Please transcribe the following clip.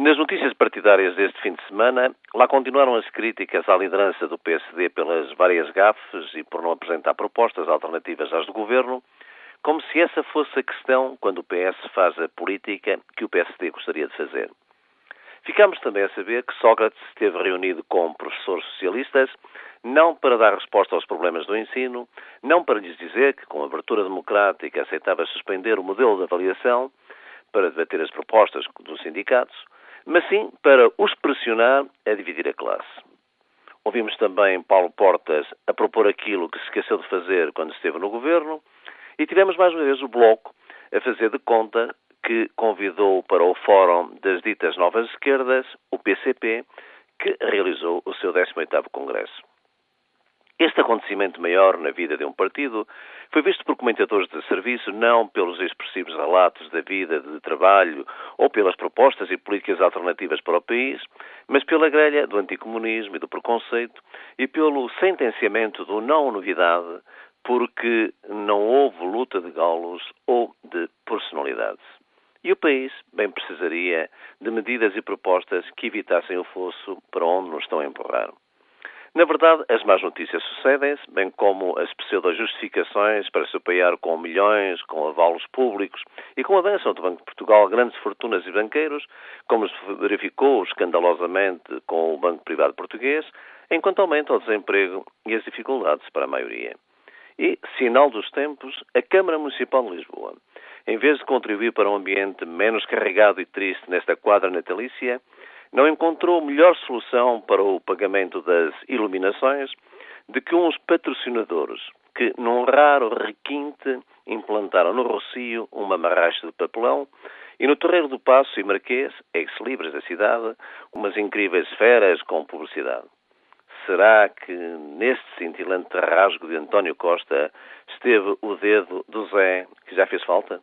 Nas notícias partidárias deste fim de semana, lá continuaram as críticas à liderança do PSD pelas várias gafes e por não apresentar propostas alternativas às do governo, como se essa fosse a questão quando o PS faz a política que o PSD gostaria de fazer. Ficamos também a saber que Sócrates esteve reunido com professores socialistas, não para dar resposta aos problemas do ensino, não para lhes dizer que, com abertura democrática, aceitava suspender o modelo de avaliação, para debater as propostas dos sindicatos, mas sim para os pressionar a dividir a classe. Ouvimos também Paulo Portas a propor aquilo que se esqueceu de fazer quando esteve no governo e tivemos mais uma vez o Bloco a fazer de conta que convidou para o Fórum das Ditas Novas Esquerdas, o PCP, que realizou o seu 18º Congresso. Este acontecimento maior na vida de um partido foi visto por comentadores de serviço não pelos expressivos relatos da vida de trabalho ou pelas propostas e políticas alternativas para o país, mas pela grelha do anticomunismo e do preconceito e pelo sentenciamento do não novidade porque não houve luta de galos ou de personalidades. E o país bem precisaria de medidas e propostas que evitassem o fosso para onde nos estão a empurrar. Na verdade, as más notícias sucedem-se, bem como as pseudo-justificações para se apoiar com milhões, com avalos públicos e com a dança do Banco de Portugal grandes fortunas e banqueiros, como se verificou escandalosamente com o Banco Privado Português, enquanto aumenta o desemprego e as dificuldades para a maioria. E, sinal dos tempos, a Câmara Municipal de Lisboa, em vez de contribuir para um ambiente menos carregado e triste nesta quadra natalícia, não encontrou melhor solução para o pagamento das iluminações de que uns patrocinadores que, num raro requinte, implantaram no Rocio uma marracha de papelão e no Terreiro do Passo e Marquês, ex-libres da cidade, umas incríveis esferas com publicidade. Será que neste cintilante rasgo de António Costa esteve o dedo do Zé que já fez falta?